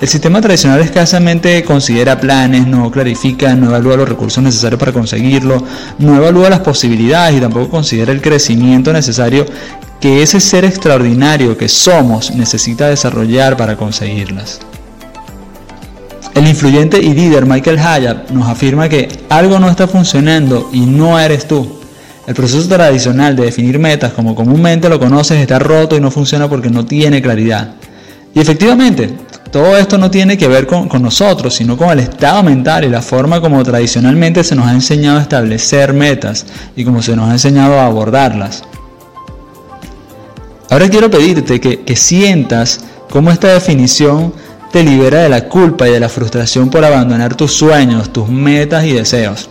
El sistema tradicional escasamente considera planes, no clarifica, no evalúa los recursos necesarios para conseguirlo, no evalúa las posibilidades y tampoco considera el crecimiento necesario que ese ser extraordinario que somos necesita desarrollar para conseguirlas. El influyente y líder Michael Hyatt nos afirma que algo no está funcionando y no eres tú. El proceso tradicional de definir metas como comúnmente lo conoces está roto y no funciona porque no tiene claridad. Y efectivamente, todo esto no tiene que ver con, nosotros, sino con el estado mental y la forma como tradicionalmente se nos ha enseñado a establecer metas y como se nos ha enseñado a abordarlas. Ahora quiero pedirte que, que sientas cómo esta definición te libera de la culpa y de la frustración por abandonar tus sueños, tus metas y deseos.